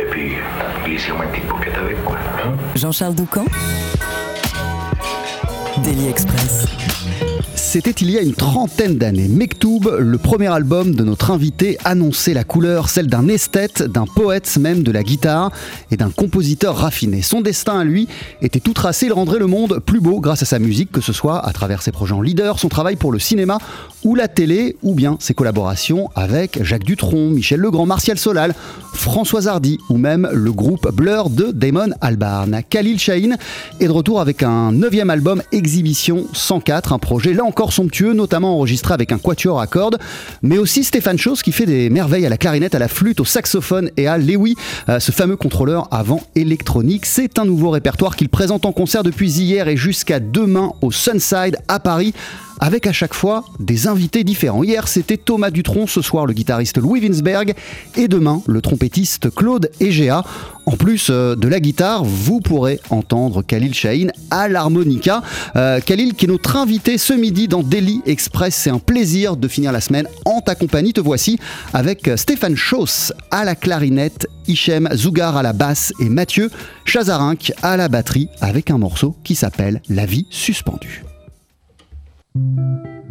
Et puis, glissez-moi une petite avec, quoi. Jean-Charles Doucan Daily Express. C'était il y a une trentaine d'années. Mektoub, le premier album de notre invité, annonçait la couleur, celle d'un esthète, d'un poète même de la guitare et d'un compositeur raffiné. Son destin à lui était tout tracé, il rendrait le monde plus beau grâce à sa musique, que ce soit à travers ses projets en leader, son travail pour le cinéma ou la télé, ou bien ses collaborations avec Jacques Dutronc, Michel Legrand, Martial Solal, François Hardy ou même le groupe Blur de Damon Albarn. Khalil Shahin est de retour avec un neuvième album Exhibition 104, un projet là encore somptueux, notamment enregistré avec un quatuor à cordes, mais aussi Stéphane Chose qui fait des merveilles à la clarinette, à la flûte, au saxophone et à l'Ewi, euh, ce fameux contrôleur avant électronique. C'est un nouveau répertoire qu'il présente en concert depuis hier et jusqu'à demain au Sunside à Paris avec à chaque fois des invités différents. Hier, c'était Thomas Dutronc, ce soir le guitariste Louis Winsberg et demain le trompettiste Claude Egea. En plus euh, de la guitare, vous pourrez entendre Khalil Shahin à l'harmonica. Euh, Khalil qui est notre invité ce midi dans Daily Express. C'est un plaisir de finir la semaine en ta compagnie. Te voici avec euh, Stéphane Chauss à la clarinette, Hichem Zougar à la basse et Mathieu Chazarinck à la batterie avec un morceau qui s'appelle La vie suspendue. Thank you.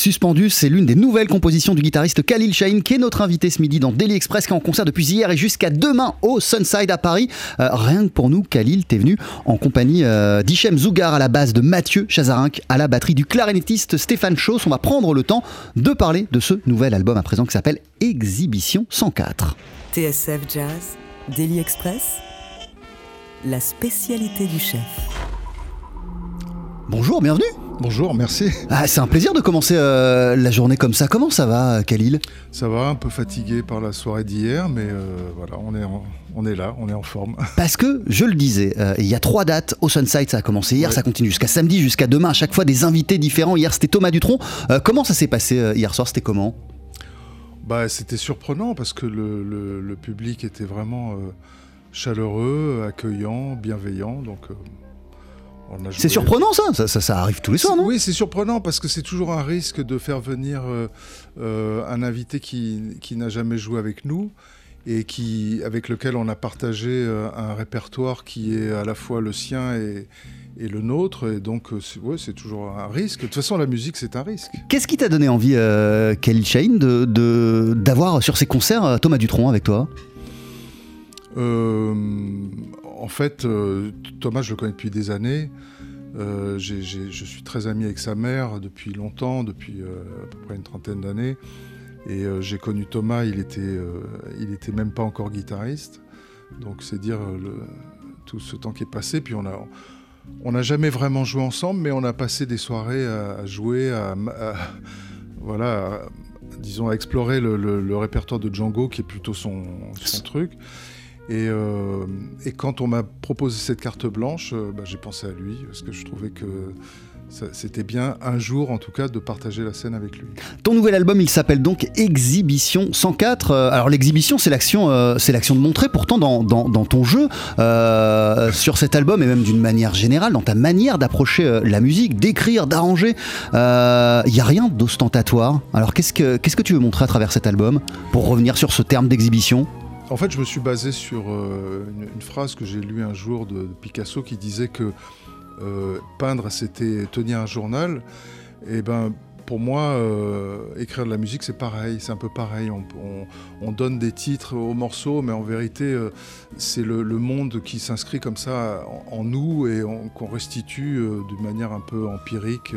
Suspendue, c'est l'une des nouvelles compositions du guitariste Khalil Shahin qui est notre invité ce midi dans Daily Express qui est en concert depuis hier et jusqu'à demain au Sunside à Paris. Euh, rien que pour nous, Khalil, t'es venu en compagnie euh, d'Hichem Zougar à la base de Mathieu Chazarinck à la batterie du clarinettiste Stéphane Chauss. On va prendre le temps de parler de ce nouvel album à présent qui s'appelle Exhibition 104. TSF Jazz, Daily Express, la spécialité du chef. Bonjour, bienvenue. Bonjour, merci. Ah, c'est un plaisir de commencer euh, la journée comme ça. Comment ça va, Khalil? Ça va, un peu fatigué par la soirée d'hier, mais euh, voilà, on est, en- on est là, on est en forme. Parce que, je le disais, euh, il y a trois dates au Sunside, ça a commencé hier, Ouais. ça continue jusqu'à samedi, jusqu'à demain, à chaque fois des invités différents. Hier, c'était Thomas Dutronc. Euh, comment ça s'est passé euh, hier soir? C'était comment? Bah, c'était surprenant parce que le, le- le public était vraiment euh, chaleureux, accueillant, bienveillant. Donc, euh, C'est surprenant ça ça, ça ça arrive tous les soirs, non Oui, c'est surprenant parce que c'est toujours un risque de faire venir euh, euh, un invité qui, qui n'a jamais joué avec nous et qui, avec lequel on a partagé euh, un répertoire qui est à la fois le sien et, et le nôtre. Et donc, c'est ouais, toujours un risque. De toute façon, la musique, c'est un risque. Qu'est-ce qui t'a donné envie, euh, Khalil Shahin, de- de- d'avoir sur ses concerts Thomas Dutronc avec toi? Euh, en fait, euh, Thomas, je le connais depuis des années. Euh, je suis très ami avec sa mère depuis longtemps, depuis euh, à peu près une trentaine d'années. Et euh, j'ai connu Thomas, il était, il était même pas encore guitariste. Donc c'est dire le- tout ce temps qui est passé. Puis on a, on n'a jamais vraiment joué ensemble, mais on a passé des soirées à, à jouer, à, à- voilà, à- disons à explorer le, le- le répertoire de Django, qui est plutôt son, son truc. Et, euh, et quand on m'a proposé cette carte blanche, euh, bah, j'ai pensé à lui, parce que je trouvais que c'était bien un jour, en tout cas, de partager la scène avec lui. Ton nouvel album, il s'appelle donc Exhibition 104. Euh, alors l'exhibition, c'est l'action, de montrer. Pourtant, dans, ton jeu, sur cet album et même d'une manière générale, dans ta manière d'approcher la musique, d'écrire, d'arranger, il y a rien d'ostentatoire. Alors qu'est-ce que qu'est-ce que tu veux montrer à travers cet album pour revenir sur ce terme d'exhibition? En fait, je me suis basé sur euh, une, phrase que j'ai lue un jour de, Picasso qui disait que euh, peindre, c'était tenir un journal. Et ben, pour moi, euh, écrire de la musique, c'est pareil, c'est un peu pareil. On, on- on donne des titres aux morceaux, mais en vérité, c'est le, monde qui s'inscrit comme ça en, nous et on- qu'on restitue euh, d'une manière un peu empirique.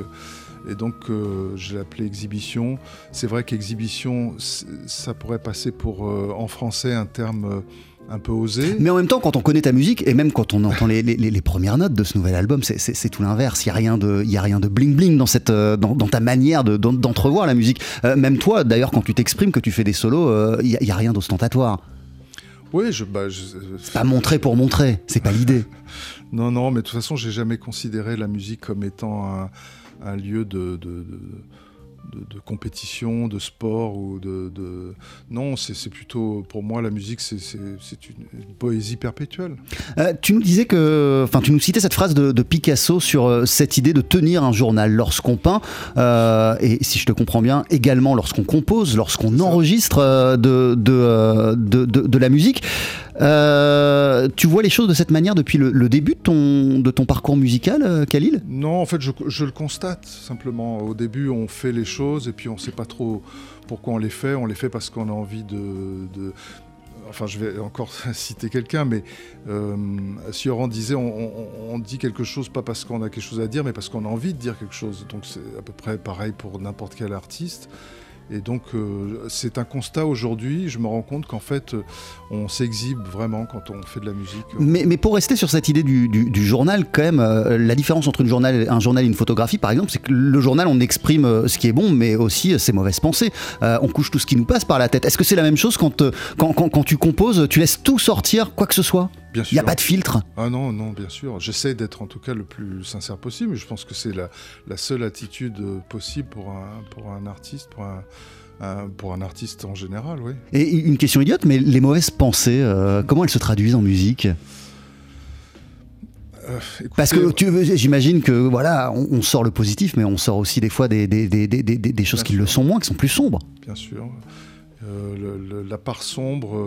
Et donc, euh, je l'ai appelé exhibition. C'est vrai qu'exhibition, c'est- ça pourrait passer pour, euh, en français, un terme euh, un peu osé. Mais en même temps, quand on connaît ta musique et même quand on entend les, les- les- premières notes de ce nouvel album, c'est- c'est c'est tout l'inverse. Il y a rien de, il y a rien de bling bling dans cette, dans, dans ta manière de- d'en- d'entrevoir la musique. Euh, même toi, d'ailleurs, quand tu t'exprimes, que tu fais des solos, il y, a- rien d'ostentatoire. Oui, je, bah, je- Pas montrer pour montrer, c'est pas l'idée. Non, non, mais de toute façon, j'ai jamais considéré la musique comme étant un, un lieu de, de- de compétition, de sport ou de. de- Non, c'est plutôt. Pour moi, la musique, c'est une, une poésie perpétuelle. Euh, tu nous disais que, enfin, tu nous citais cette phrase de, de Picasso sur euh, cette idée de tenir un journal lorsqu'on peint, euh, et si je te comprends bien, également lorsqu'on compose, lorsqu'on enregistre de, de, de, de- de la musique. Euh, tu vois les choses de cette manière depuis le, le début de ton, de ton parcours musical, Khalil? Non, en fait, je, je le constate simplement. Au début, on fait les et puis on ne sait pas trop pourquoi on les fait. On les fait parce qu'on a envie de. Enfin, je vais encore citer quelqu'un, mais euh, Sioran disait on- on dit quelque chose pas parce qu'on a quelque chose à dire, mais parce qu'on a envie de dire quelque chose. Donc, c'est à peu près pareil pour n'importe quel artiste. Et donc, euh, c'est un constat aujourd'hui. Je me rends compte qu'en fait, euh, on s'exhibe vraiment quand on fait de la musique. mais, mais pour rester sur cette idée du, journal, quand même, euh, la différence entre une journal, un journal et une photographie, par exemple, c'est que le journal, on exprime ce qui est bon, mais aussi ses mauvaises pensées. On couche tout ce qui nous passe par la tête. Est-ce que c'est la même chose quand, quand- quand tu composes, tu laisses tout sortir, quoi que ce soit? Bien Il n'y a pas de filtre? Ah non, non, bien sûr. J'essaie d'être en tout cas le plus sincère possible. Je pense que c'est la, la seule attitude possible pour un, pour un artiste, pour un, un- pour un artiste en général, oui. Et une question idiote, mais les mauvaises pensées, euh, comment elles se traduisent en musique? Euh, écoutez, Parce que tu veux- j'imagine que voilà, on, on sort le positif, mais on sort aussi des fois des, des, des, des, des- des choses qui sûr. le sont moins, qui sont plus sombres. Bien sûr. Euh, le- le- la part sombre,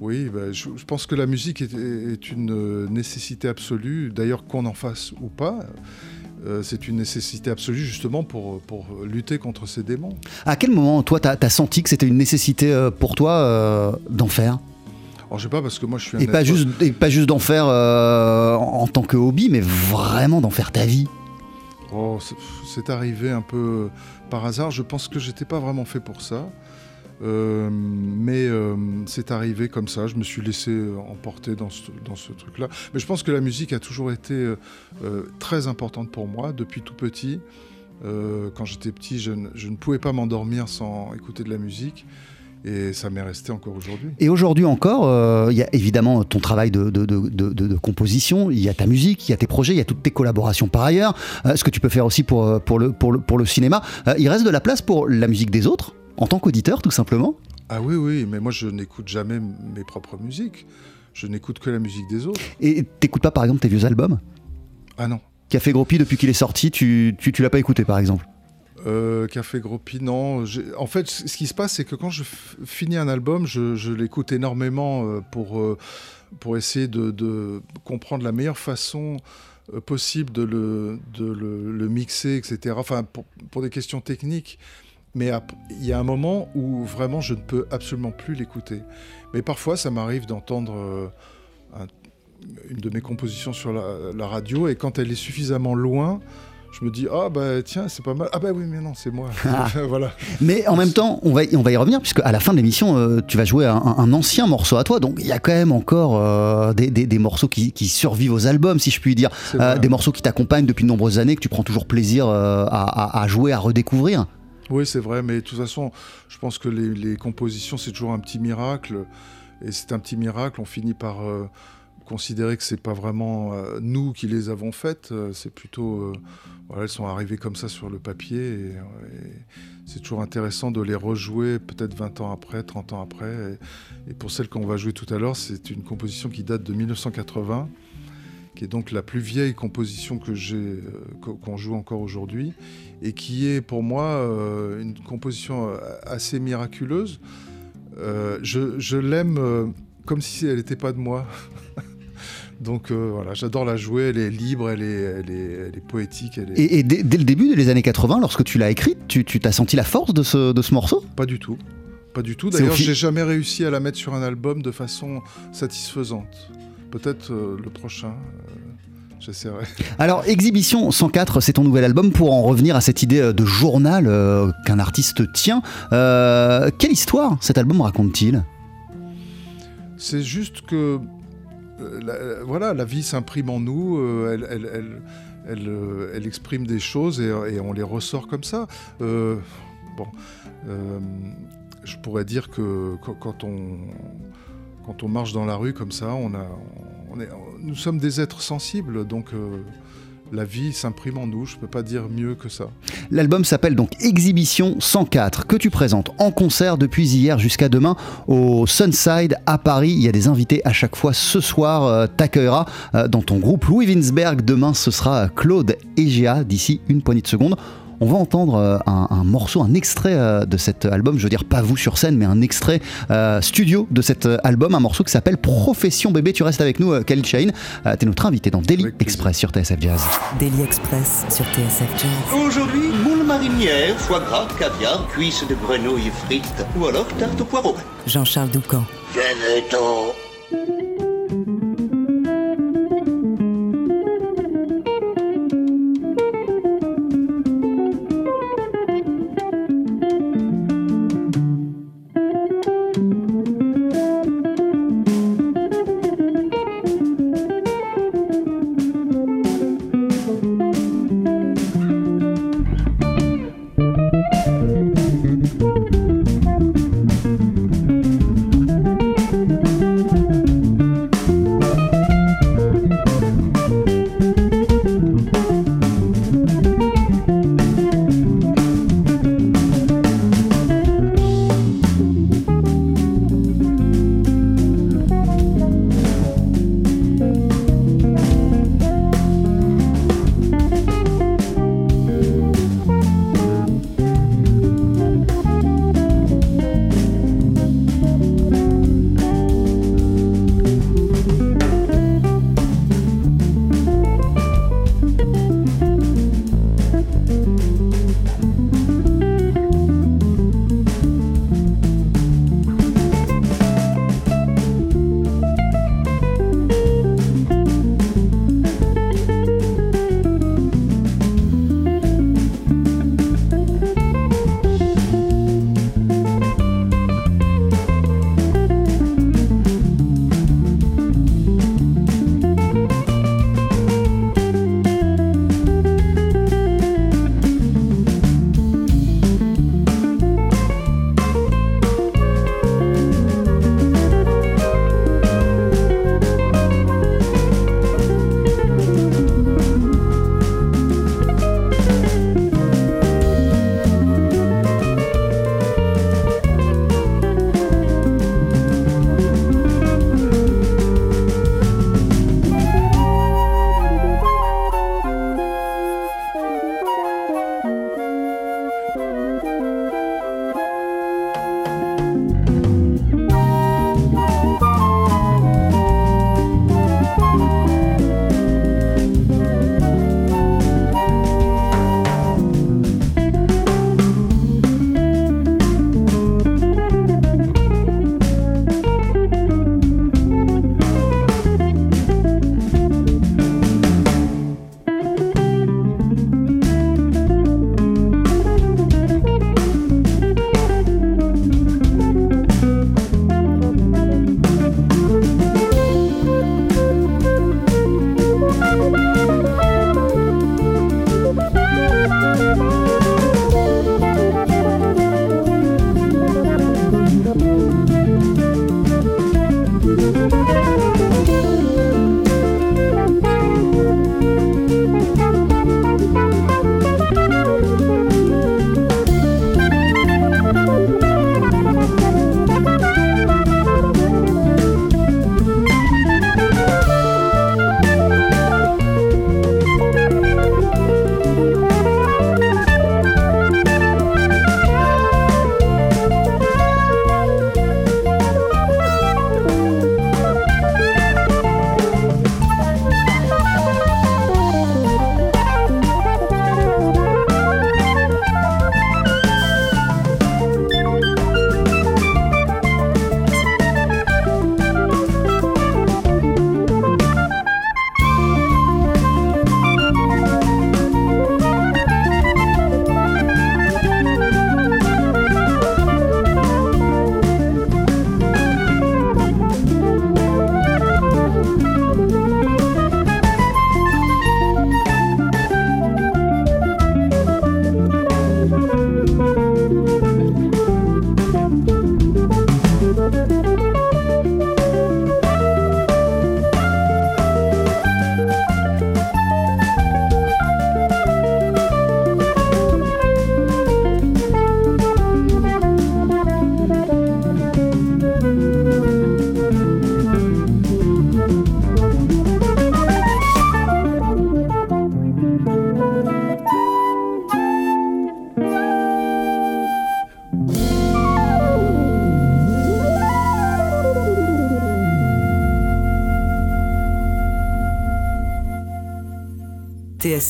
oui, bah, je, je pense que la musique est, est une euh, nécessité absolue, d'ailleurs qu'on en fasse ou pas. euh, c'est une nécessité absolue justement pour, pour lutter contre ces démons. À quel moment, toi, tu as, senti que c'était une nécessité euh, pour toi euh, d'en faire? Alors, je sais pas, parce que moi, je suis un Et pas être- juste, et pas juste d'en faire euh, en, en tant que hobby, mais vraiment d'en faire ta vie? Oh, c'est- c'est arrivé un peu par hasard. Je pense que j'étais pas vraiment fait pour ça. Euh, mais euh, c'est arrivé comme ça. Je me suis laissé euh, emporter dans ce, truc-là. Mais je pense que la musique a toujours été très importante pour moi depuis tout petit. Quand j'étais petit, je, ne- pouvais pas m'endormir sans écouter de la musique. Et ça m'est resté encore aujourd'hui. Et aujourd'hui encore, il y a évidemment ton travail de, composition, il y a ta musique, il y a tes projets, il y a toutes tes collaborations par ailleurs, ce que tu peux faire aussi pour, le, cinéma. Il reste de la place pour la musique des autres, en tant qu'auditeur tout simplement Ah oui, oui, mais moi je n'écoute jamais mes propres musiques. Je n'écoute que la musique des autres. Et t'écoutes pas par exemple tes vieux albums? Ah non. Café Gropi, depuis qu'il est sorti, tu, tu, tu l'as pas écouté par exemple? Euh, Café Gropi, non. En fait, ce qui se passe, c'est que quand je finis un album, je, je l'écoute énormément euh, pour, euh, pour essayer de, de comprendre la meilleure façon possible de le, de le, le mixer, etc. Enfin, pour, pour des questions techniques. Mais il y a un moment où vraiment je ne peux absolument plus l'écouter. Mais parfois, ça m'arrive d'entendre euh, un- une de mes compositions sur la, la radio et quand elle est suffisamment loin, je me dis ah bah tiens c'est pas mal ah bah oui mais non c'est moi voilà Mais en même temps, on va, y- on va y revenir, puisque à la fin de l'émission, euh, tu vas jouer un, un ancien morceau à toi. Donc il y a quand même encore euh, des, des- des morceaux qui, qui survivent aux albums, si je puis dire. Euh, des morceaux qui t'accompagnent depuis de nombreuses années, que tu prends toujours plaisir à, à- à jouer, à redécouvrir. Oui c'est vrai mais de toute façon je pense que les, compositions c'est toujours un petit miracle. Et c'est un petit miracle on finit par euh, considérer que c'est pas vraiment euh, nous qui les avons faites. Euh, c'est plutôt voilà elles sont arrivées comme ça sur le papier et, et c'est toujours intéressant de les rejouer peut-être 20 ans après 30 ans après. Et, et pour celle qu'on va jouer tout à l'heure c'est une composition qui date de 1980 qui est donc la plus vieille composition que j'ai, euh, qu'o- qu'on joue encore aujourd'hui, et qui est pour moi euh, une composition euh, assez miraculeuse. Je je l'aime comme si elle n'était pas de moi. donc euh, voilà, j'adore la jouer, elle est libre, elle est, elle est, elle est poétique, elle est... Et, et dès, dès le début des années 80, lorsque tu l'as écrite, tu tu t'as senti la force de ce, de ce morceau? Pas du tout. Pas du tout. D'ailleurs, j'ai jamais réussi à la mettre sur un album de façon satisfaisante. Peut-être euh, le prochain, euh, j'essaierai. Alors, Exhibition 104, c'est ton nouvel album pour en revenir à cette idée euh, de journal qu'un artiste tient. Quelle histoire cet album raconte-t-il? C'est juste que la, voilà, la vie s'imprime en nous, euh, elle, elle, elle, euh, exprime des choses et, et on les ressort comme ça. Euh, bon, je pourrais dire que quand on, quand on marche dans la rue comme ça, on a, nous sommes des êtres sensibles, donc euh, la vie s'imprime en nous. Je peux pas dire mieux que ça. L'album s'appelle donc Exhibition 104, que tu présentes en concert depuis hier jusqu'à demain au Sunside à Paris. Il y a des invités à chaque fois. Ce soir, euh, t'accueilleras euh, dans ton groupe Louis Winsberg. Demain, ce sera Claude Egea d'ici une poignée de secondes. On va entendre euh, un, un morceau, un extrait euh, de cet album. Je veux dire, pas vous sur scène, mais un extrait euh, studio de cet album. Un morceau qui s'appelle Profession Bébé. Tu restes avec nous, Khalil Shahin. Euh, T'es notre invité dans Daily. Express sur TSF Jazz. Daily Express sur TSF Jazz. Aujourd'hui, moule marinière, foie gras, caviar, cuisses de grenouille frites ou alors tarte au poireau. Jean-Charles Doucan. Venez-t'en.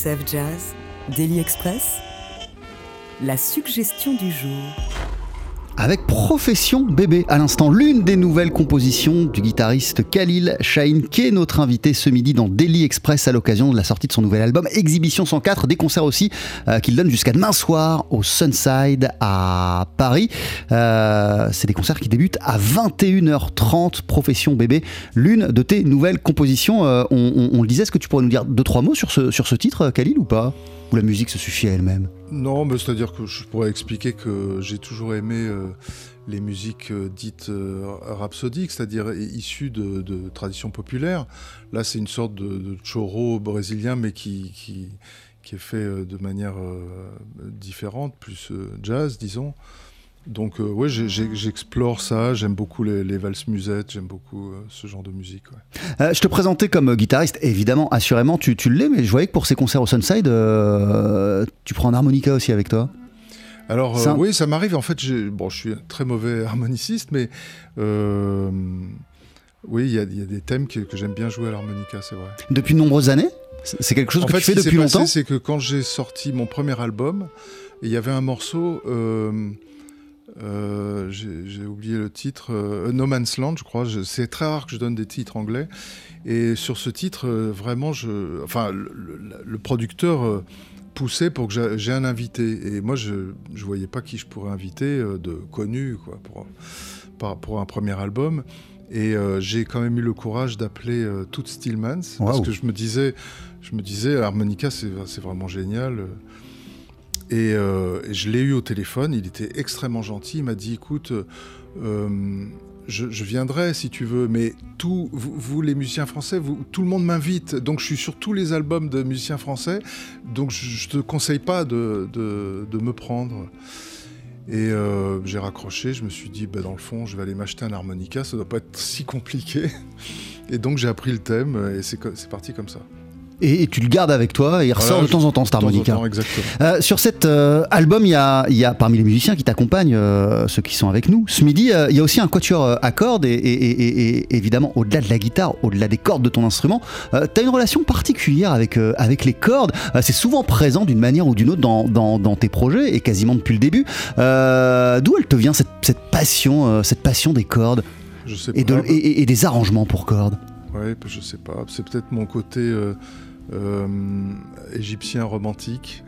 TSF Jazz, Daily Express, la suggestion du jour. Avec Profession Bébé, à l'instant, l'une des nouvelles compositions du guitariste Khalil Shahin, qui est notre invité ce midi dans Daily Express à l'occasion de la sortie de son nouvel album Exhibition 104, des concerts aussi euh, qu'il donne jusqu'à demain soir au Sunside à Paris. Euh, c'est des concerts qui débutent à 21h30, Profession Bébé, l'une de tes nouvelles compositions. Euh, on, le disait, est-ce que tu pourrais nous dire deux, trois mots sur sur ce titre, Khalil, ou pas? Ou la musique se suffit à elle-même Non, mais c'est-à-dire que je pourrais expliquer que j'ai toujours aimé euh, les musiques euh, dites euh, rhapsodiques, c'est-à-dire issues de, traditions populaires. Là, c'est une sorte de, choro brésilien, mais qui, qui, est fait de manière différente, plus jazz, disons. Donc, euh, j'ai- j'explore ça. J'aime beaucoup les, les valses musettes, j'aime beaucoup euh, ce genre de musique. ouais. Euh, je te présentais comme guitariste, évidemment, assurément, tu, tu l'es, mais je voyais que pour ces concerts au Sunside, tu prends un harmonica aussi avec toi. Alors Ça- euh, oui, ça m'arrive. En fait, bon, je suis un très mauvais harmoniciste, mais euh, oui, il y, a- il y a des thèmes que, que j'aime bien jouer à l'harmonica, c'est vrai. Depuis de nombreuses années? C'est quelque chose en que fait, tu fais ce qui s'est depuis passé, longtemps? c'est que quand j'ai sorti mon premier album, il y avait un morceau. euh, euh, j'ai oublié le titre, euh, No Man's Land, je crois. C'est très rare que je donne des titres anglais. Et sur ce titre, euh, vraiment, je, enfin, le, le- le producteur euh, poussait pour que j'a- j'ai un invité. Et moi, je ne voyais pas qui je pourrais inviter de connu, quoi, pour, un premier album. Et euh, j'ai quand même eu le courage d'appeler euh, Toots Stillmans parce que je me disais, je me disais, l'harmonica c'est vraiment génial. Et, euh, et je l'ai eu au téléphone, il était extrêmement gentil. Il m'a dit, écoute, euh, je, viendrai si tu veux, mais tout, vous, les musiciens français, tout le monde m'invite. Donc je suis sur tous les albums de musiciens français. Donc je, je te conseille pas de, me prendre. Et euh, j'ai raccroché, je me suis dit, bah, dans le fond, je vais aller m'acheter un harmonica, ça doit pas être si compliqué. Et donc j'ai appris le thème et c'est parti comme ça. Et, et tu le gardes avec toi et il ressort de temps en temps cet harmonica. Euh, sur cet euh, album, il y a, il y a parmi les musiciens qui t'accompagnent, euh, ceux qui sont avec nous, ce midi, euh, il y a aussi un quatuor à cordes et, évidemment, au-delà de la guitare, au-delà des cordes de ton instrument, tu as une relation particulière avec, avec les cordes. C'est souvent présent d'une manière ou d'une autre dans, dans- dans tes projets et quasiment depuis le début. D'où elle te vient cette, cette passion, cette passion des cordes Je sais de- pas. et- des arrangements pour cordes? Ouais, je sais pas. C'est peut-être mon côté égyptien romantique.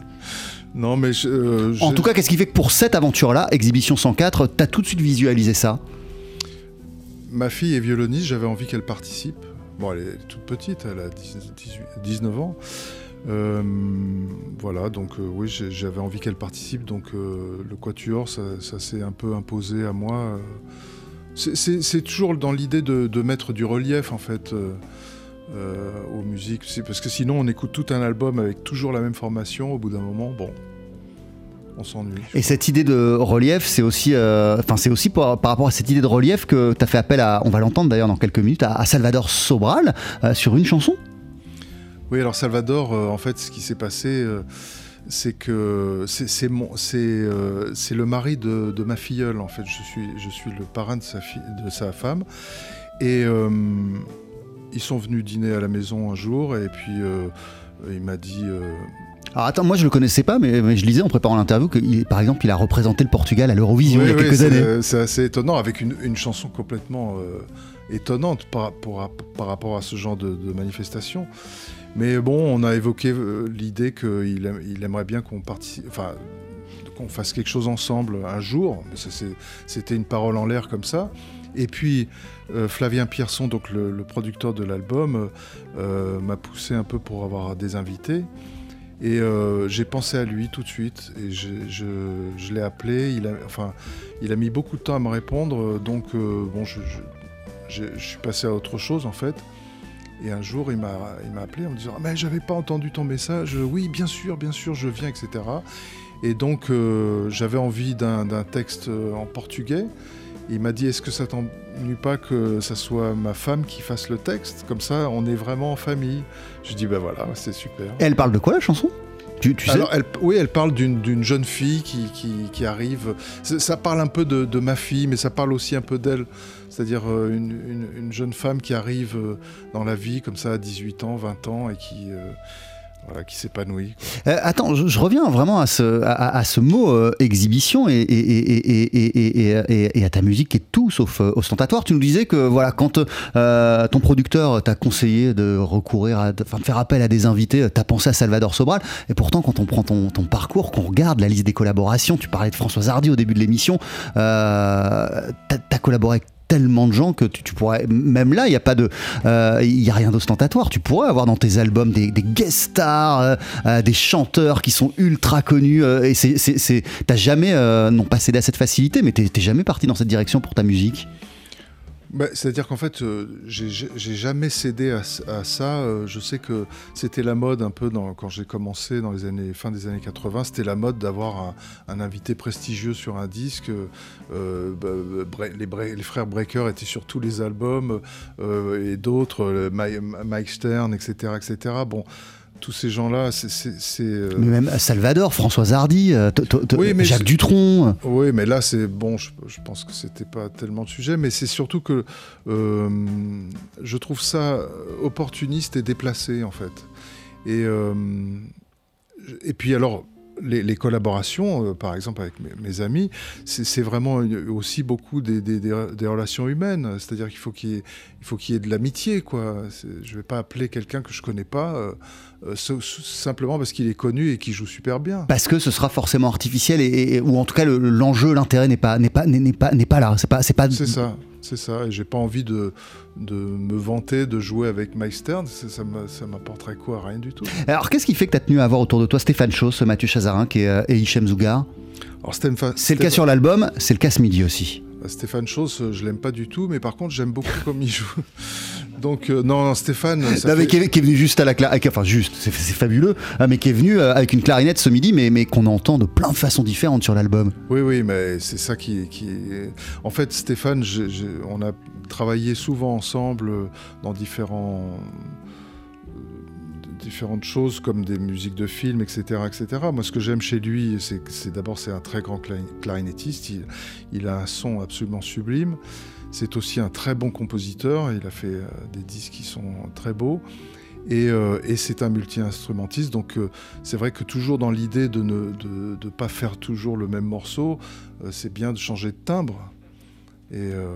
non, mais je, euh, En tout cas, qu'est-ce qui fait que pour cette aventure-là, Exhibition 104, tu as tout de suite visualisé ça? Ma fille est violoniste. J'avais envie qu'elle participe. Bon, elle est toute petite, elle a 10 18 19 ans. Euh, voilà, donc euh, oui, j'avais envie qu'elle participe. Donc euh, le quatuor, ça, ça s'est un peu imposé à moi. euh. C'est- toujours dans l'idée de, de mettre du relief, en fait. Euh, aux musiques, parce que sinon on écoute tout un album avec toujours la même formation, au bout d'un moment, bon, on s'ennuie. Et cette idée de relief, c'est aussi, euh, enfin, c'est aussi par, par rapport à cette idée de relief que tu as fait appel à, on va l'entendre d'ailleurs dans quelques minutes, à, à Salvador Sobral euh, sur une chanson. Oui, alors Salvador, euh, en fait, ce qui s'est passé, c'est que c'est le mari de, de ma filleule. En fait, je suis, je suis le parrain de sa, fille, de sa femme. Et ils sont venus dîner à la maison un jour, et puis euh, il m'a dit. euh, Alors attends, moi je le connaissais pas, mais, mais je lisais en préparant l'interview que, il- par exemple, il a représenté le Portugal à l'Eurovision il y a Oui, quelques années. C'est assez étonnant, avec une, une chanson complètement euh, étonnante par, pour- par rapport à ce genre de, de manifestation. Mais bon, on a évoqué euh, l'idée qu'il aim- il aimerait bien qu'on participe, enfin, qu'on fasse quelque chose ensemble un jour. C'était une parole en l'air comme ça. Et puis, euh, Flavien Pierson, donc le, producteur de l'album, euh, m'a poussé un peu pour avoir des invités. Et euh, j'ai pensé à lui tout de suite et je, l'ai appelé. Il a, enfin, il a mis beaucoup de temps à me répondre. Donc, euh, bon, je, suis passé à autre chose en fait. Et un jour, il m'a, il m'a appelé en me disant ah, Mais j'avais pas entendu ton message. Oui, bien sûr, bien sûr, je viens, etc. Et donc, euh, j'avais envie d'un, texte euh, en portugais. Il m'a dit Est-ce que ça t'ennuie pas que ça soit ma femme qui fasse le texte? Comme ça, on est vraiment en famille. Je dis Ben voilà, c'est super. Et elle parle de quoi la chanson? Tu, tu sais? Alors, elle, oui, elle parle d'une jeune fille qui, qui- qui arrive. Ça, parle un peu de, de ma fille, mais ça parle aussi un peu d'elle. C'est-à-dire euh, une, une- une jeune femme qui arrive euh, dans la vie comme ça à 18 ans, 20 ans, et qui, euh, voilà, qui s'épanouit. Euh, attends, je, reviens vraiment à ce, à, ce mot euh, exhibition et, et, et, et, à ta musique qui est tout sauf euh, ostentatoire. Tu nous disais que voilà, quand euh, ton producteur t'a conseillé de recourir, à, faire appel à des invités, t'as pensé à Salvador Sobral. Et pourtant, quand on prend ton, ton parcours, qu'on regarde la liste des collaborations, tu parlais de Françoise Hardy au début de l'émission, euh, t'as as collaboré avec tellement de gens que tu, pourrais même là il n'y a pas de euh, il y a rien d'ostentatoire. Tu pourrais avoir dans tes albums des, guest stars euh, euh, des chanteurs qui sont ultra connus et c'est t'as jamais non pas cédé à cette facilité mais t'es jamais parti dans cette direction pour ta musique? Bah, C'est-à-dire qu'en fait, euh, j'ai jamais cédé à, ça. Euh, je sais que c'était la mode un peu dans, quand j'ai commencé dans les années fin des années 80. C'était la mode d'avoir un, invité prestigieux sur un disque. Euh, bah, les, les frères Breaker étaient sur tous les albums euh, et d'autres, Mi- Mike Stern, etc., etc. Bon, tous ces gens-là, c'est euh, même Salvador Françoise Hardy euh, Oui, Jacques Dutronc Oui, mais là, c'est bon, je, je pense que c'était pas tellement le sujet, mais c'est surtout que euh, je trouve ça opportuniste et déplacé, en fait. Et, euh, et puis, alors, les, les collaborations, euh, par exemple, avec mes, mes amis, c'est vraiment aussi beaucoup des, des- des- des relations humaines. C'est-à-dire qu'il faut qu'il y qu'il y ait de l'amitié, quoi. Je vais pas appeler quelqu'un que je connais pas euh, euh, simplement parce qu'il est connu et qu'il joue super bien. parce que ce sera forcément artificiel et, et- ou en tout cas le- l'enjeu l'intérêt n'est pas n'est pas n'est pas n'est pas là c'est pas c'est pas C'est ça, c'est ça. Et j'ai pas envie de, de me vanter de jouer avec Mike Stern. Ça, m'apporterait quoi? Rien du tout. alors qu'est-ce qui fait que t'as tenu à avoir autour de toi Stéphane Chauss Mathieu Chazarin est, euh, et Hichem Zougar c'est le cas sur l'album c'est le cas ce midi aussi Stéphane Chauss, euh, je l'aime pas du tout, mais par contre j'aime beaucoup comme il joue. Donc euh, non, non, Stéphane, ça Non, mais fait- qui, est, venu juste à la enfin juste, c'est fabuleux, hein, mais qui est venu euh, avec une clarinette ce midi, mais, mais qu'on entend de plein de façons différentes sur l'album. Oui, oui, mais c'est ça qui, qui. En fait, Stéphane, on a travaillé souvent ensemble dans différents différentes choses comme des musiques de films, etc., etc. Moi, ce que j'aime chez lui, c'est d'abord c'est un très grand clarin- clarinettiste. Il, a un son absolument sublime. C'est aussi un très bon compositeur. Il a fait euh, des disques qui sont très beaux. Et, euh, c'est un multi-instrumentiste, donc euh, c'est vrai que toujours dans l'idée de ne de, pas faire toujours le même morceau, c'est bien de changer de timbre. Et euh,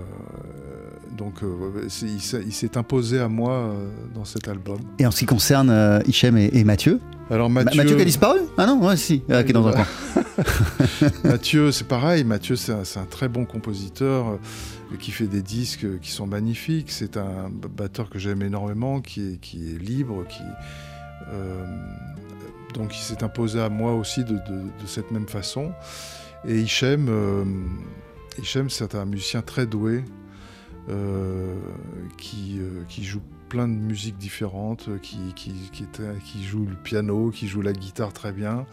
donc euh, il s'est imposé à moi euh, dans cet album. Et en ce qui concerne Hichem et, et Mathieu, Alors Ma- Mathieu, Mathieu qui a disparu Ah non, ouais, si, euh, qui est dans un coin. Mathieu, c'est pareil. Mathieu, c'est un, très bon compositeur qui fait des disques qui sont magnifiques. C'est un batteur que j'aime énormément, qui est, qui est libre, qui donc il s'est imposé à moi aussi de, de- de cette même façon. Et Hichem, Hichem, c'est un musicien très doué euh, qui, euh, qui joue plein de musiques différentes, qui joue le piano, qui joue la guitare très bien,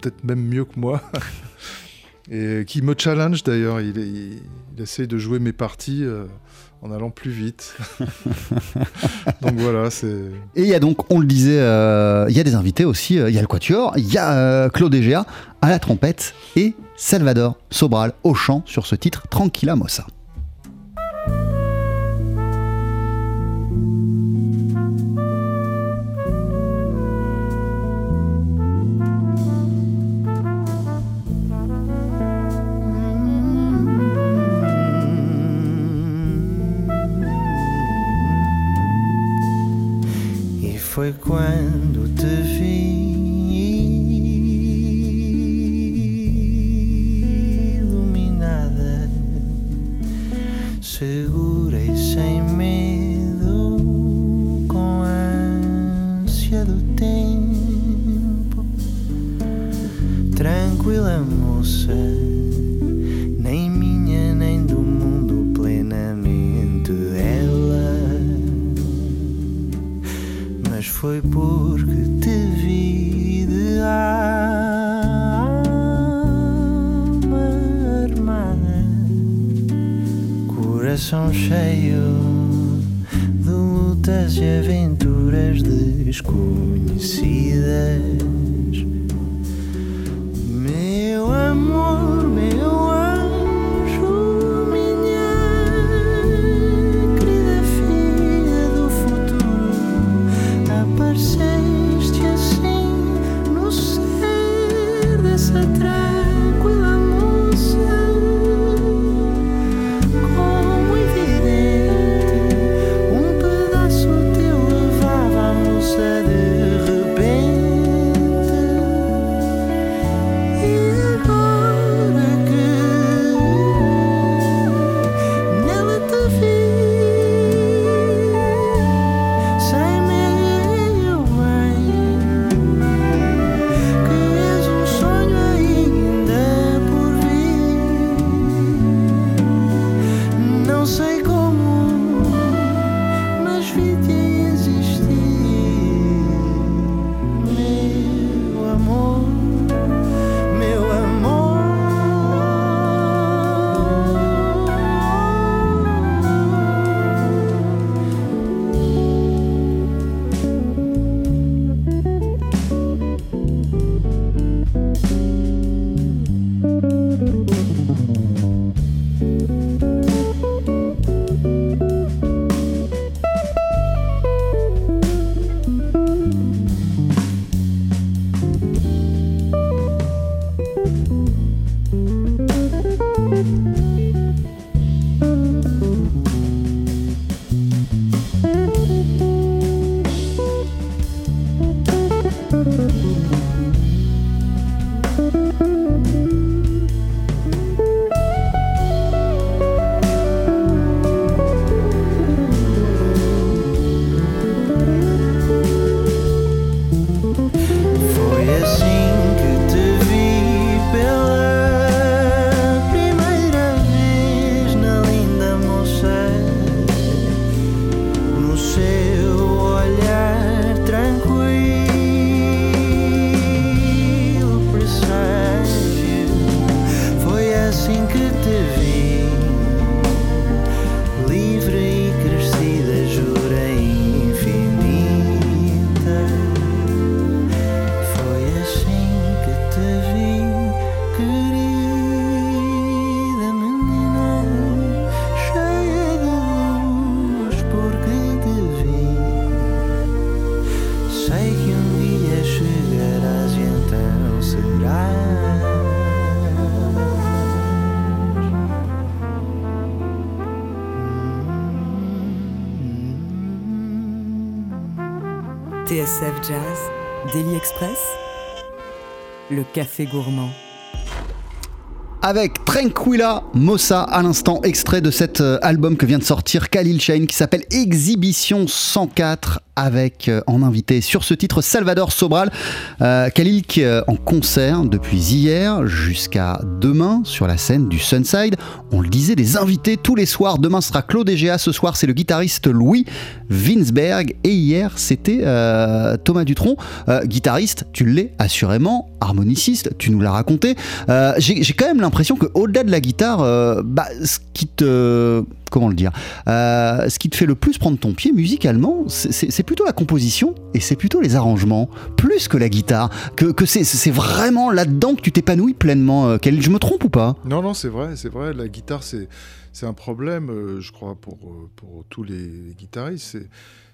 peut-être même mieux que moi. Et qui me challenge d'ailleurs, il, il, il essaye de jouer mes parties euh, en allant plus vite. donc voilà, c'est... Et il y a donc, on le disait, euh, il y a des invités aussi, euh, il y a le Quatuor, il y a Claude Egea à la trompette et Salvador Sobral au chant sur ce titre Tranquilla Mossa. Coração cheio de lutas e aventuras desconhecidas. Jazz, Daily Express, le café gourmand. Avec Tranquilla Mossa à l'instant, extrait de cet euh, album que vient de sortir Khalil Shane qui s'appelle Exhibition 104 avec euh, en invité sur ce titre Salvador Sobral. Euh, euh, en concert depuis hier jusqu'à demain sur la scène du Sunside. On le disait, des invités tous les soirs. Demain sera Claude Egea, ce soir c'est le guitariste Louis Winsberg et hier c'était euh, Thomas Dutronc, guitariste, tu l'es assurément, harmoniciste, tu nous l'as raconté. J'ai quand même l'impression que au-delà de la guitare, bah, ce qui te comment le dire, euh, ce qui te fait le plus prendre ton pied musicalement, c'est- plutôt la composition et c'est plutôt les arrangements, plus que la guitare, que, que c'est- c'est vraiment là-dedans que tu t'épanouis pleinement. euh, Khalil. je me trompe ou pas? Non, non, c'est vrai, c'est vrai. La guitare, c'est c'est un problème, euh, je crois, pour, euh, pour tous les, les guitaristes. C'est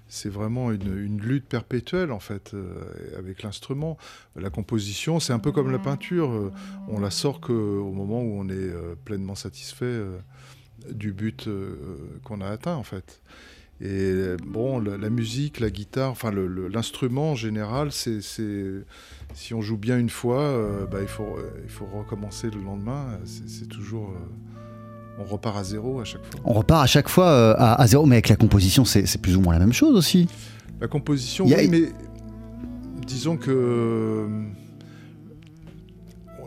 c'est vraiment une, une lutte perpétuelle, en fait, euh, avec l'instrument. La composition, c'est un peu comme la peinture. euh, on la sort qu'au moment où on est euh, pleinement satisfait euh, du but euh, qu'on a atteint, en fait. Et bon, la, la musique, la guitare, enfin l'instrument en général, c'est si on joue bien une fois, euh, bah, il, faut, il faut recommencer le lendemain. C'est toujours, euh, on repart à zéro à chaque fois. On repart à chaque fois euh, à, à zéro, mais avec la composition, c'est plus ou moins la même chose aussi. La composition, a- oui, mais disons que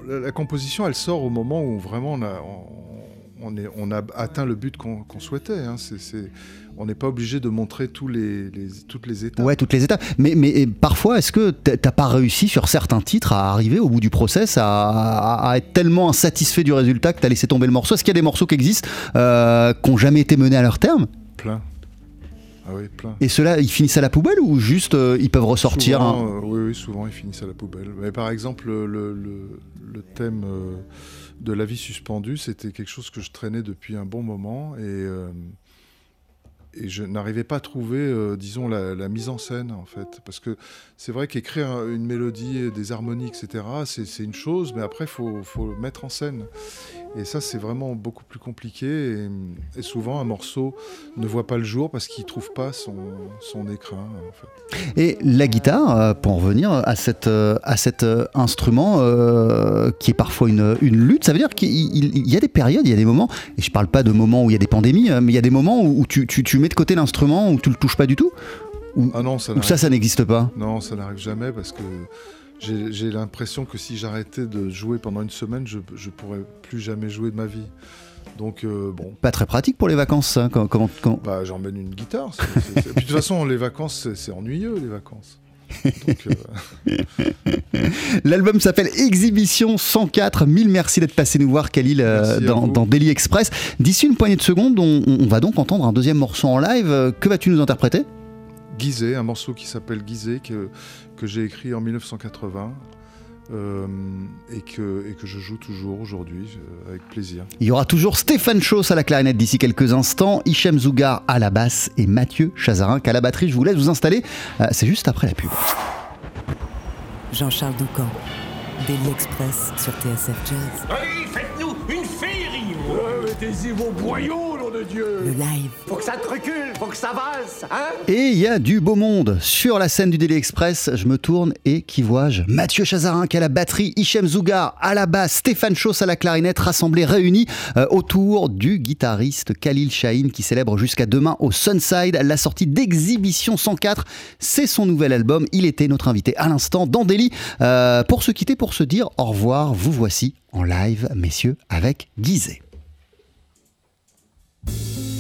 la, la composition, elle sort au moment où vraiment on a, on, on est, on a atteint le but qu'on souhaitait. hein. On n'est pas obligé de montrer tous les, les- toutes les étapes. Ouais, toutes les étapes. Mais, parfois, est-ce que t'as pas réussi sur certains titres à arriver au bout du process, à, à- à être tellement insatisfait du résultat que t'as laissé tomber le morceau? Est-ce qu'il y a des morceaux qui existent, euh, qui n'ont jamais été menés à leur terme? Plein. Ah oui, plein. Et ceux-là, ils finissent à la poubelle ou juste euh, ils peuvent ressortir Souvent, euh, oui, oui, souvent ils finissent à la poubelle. Mais par exemple, le, le- le thème euh, de la vie suspendue, c'était quelque chose que je traînais depuis un bon moment et, euh, je n'arrivais pas à trouver, euh, disons, la, mise en scène en fait. Parce que c'est vrai qu'écrire une mélodie, des harmonies, etc., c'est une chose, mais après, il faut, faut mettre en scène. Et ça, c'est vraiment beaucoup plus compliqué. Et, et souvent, un morceau ne voit pas le jour parce qu'il ne trouve pas son, son écrin. En fait. Et la guitare, euh, pour en revenir à, cette, euh, à cet euh, instrument euh, qui est parfois une, une lutte, ça veut dire qu'il il- il y a des périodes, il y a des moments, et je parle pas de moments où il y a des pandémies, mais il y a des moments où, tu, tu- tu mets de côté l'instrument, où tu le touches pas du tout? Ou, Ah non, ça ou n'arrive- ça, ça n'existe pas? Non, ça n'arrive jamais parce que j'ai l'impression que si j'arrêtais de jouer pendant une semaine, je ne pourrais plus jamais jouer de ma vie. Donc, euh, bon, Pas très pratique pour les vacances, ça. Comment- comment- bah, j'emmène une guitare. Puis, de toute façon, les vacances, c'est- ennuyeux, les vacances. Euh, L'album s'appelle Exhibition 104. Mille merci d'être passé nous voir, Khalil, euh, dans, dans Daily Express. D'ici une poignée de secondes, on, on va donc entendre un deuxième morceau en live. Que vas-tu nous interpréter? Guisé, un morceau qui s'appelle Guisé, que, que j'ai écrit en 1980 euh, et, que, et que je joue toujours aujourd'hui euh, avec plaisir. Il y aura toujours Stéphane Chauss à la clarinette d'ici quelques instants, Hichem Zougar à la basse et Mathieu Chazarin à la batterie. Je vous laisse vous installer. Euh, C'est juste après la pub. Jean-Charles Doucan, Daily Express sur TSF Jazz. Allez, faites-nous une féerie Mettez-y vos boyaux, nom de Dieu Le live. Faut que ça te recule, faut que ça valse, hein? Et il y a du beau monde. Sur la scène du Daily Express, je me tourne et qui vois-je? Mathieu Chazarin qui à la batterie, Hichem Zougar à la basse, Stéphane Chauss à la clarinette, rassemblés réunis euh, autour du guitariste Khalil Shahin qui célèbre jusqu'à demain au Sunside la sortie d'Exhibition 104. C'est son nouvel album. Il était notre invité à l'instant dans Daily. Euh, pour se quitter, pour se dire au revoir, vous voici en live, messieurs, avec Guizet. thank you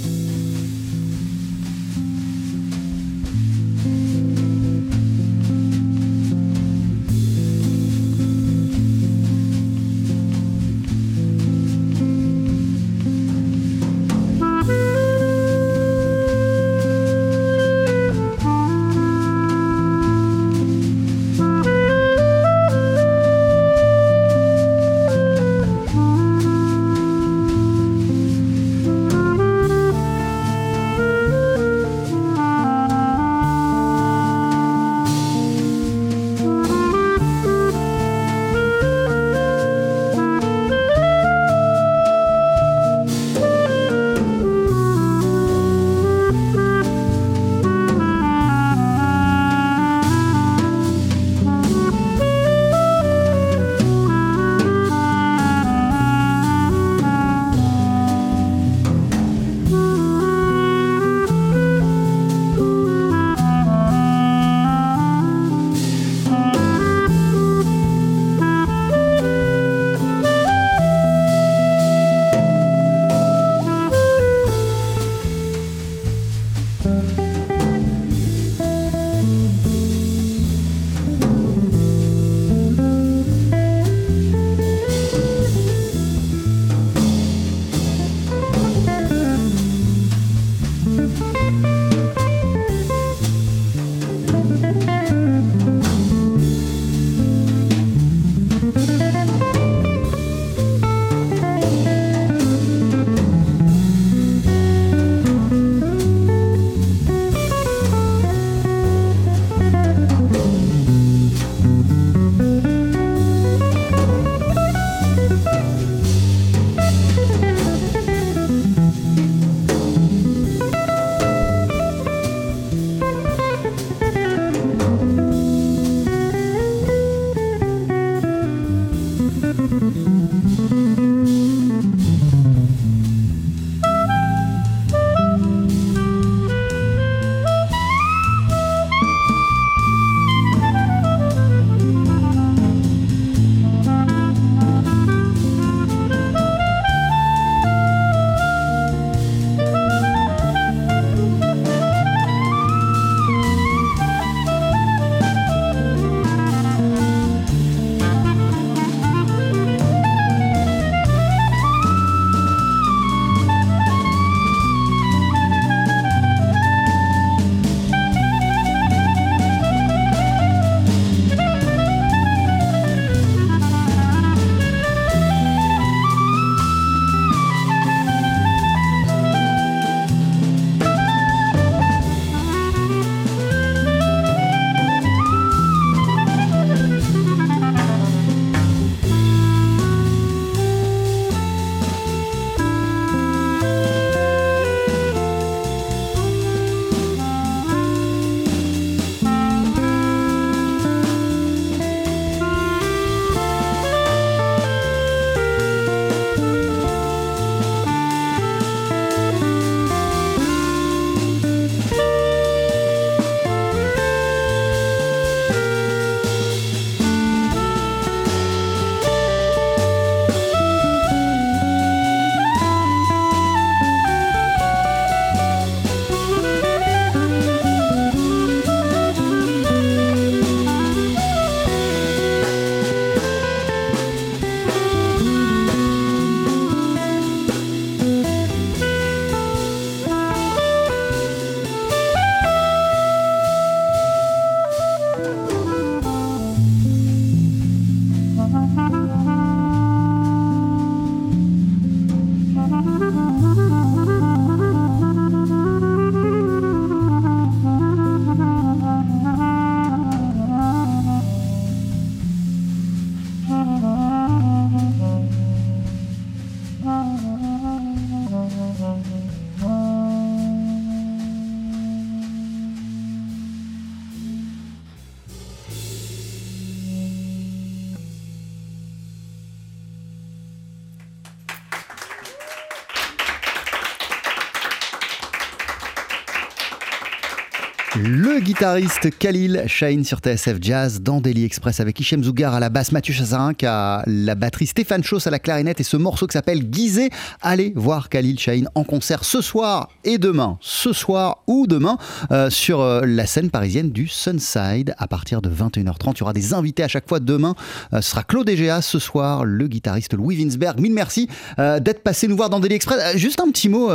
Le guitariste Khalil Shine sur TSF Jazz dans Daily Express avec Hichem Zougar à la basse, Mathieu Chazarin à la batterie, Stéphane Chauss à la clarinette et ce morceau qui s'appelle Guisé. Allez voir Khalil Shine en concert ce soir et demain, ce soir ou demain euh, sur euh, la scène parisienne du Sunside à partir de 21h30. Il y aura des invités à chaque fois demain. Euh, ce sera Claude Egea ce soir, le guitariste Louis Winsberg. Mille merci d'être passé nous voir dans Daily Express. Juste un petit mot,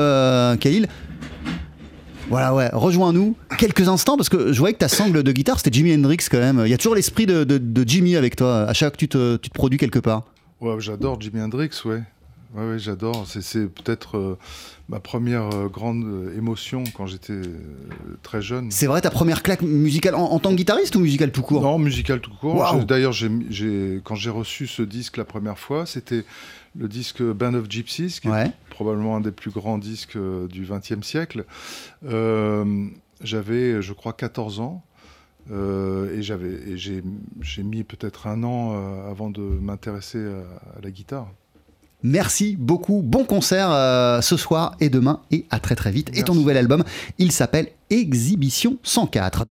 Khalil. Voilà, ouais, rejoins-nous quelques instants parce que je voyais que ta sangle de guitare c'était Jimi Hendrix quand même. Il y a toujours l'esprit de, de- de Jimmy avec toi à chaque fois que tu te, tu te produis quelque part. Ouais, j'adore Jimi Hendrix, ouais. Ouais, ouais, j'adore. C'est, c'est peut-être euh, ma première euh, grande euh, émotion quand j'étais très jeune. C'est vrai ta première claque musicale en, en tant que guitariste ou musicale tout court? Non, musical tout court. D'ailleurs, quand j'ai reçu ce disque la première fois, c'était le disque Band of Gypsies, qui Ouais. est probablement un des plus grands disques euh, du XXe siècle. Euh, j'avais, je crois, 14 ans. euh, et j'avais, et j'ai, mis peut-être un an euh, avant de m'intéresser à- à la guitare. Merci beaucoup, bon concert euh, ce soir et demain et à très très vite. Et ton nouvel album, il s'appelle Exhibition 104.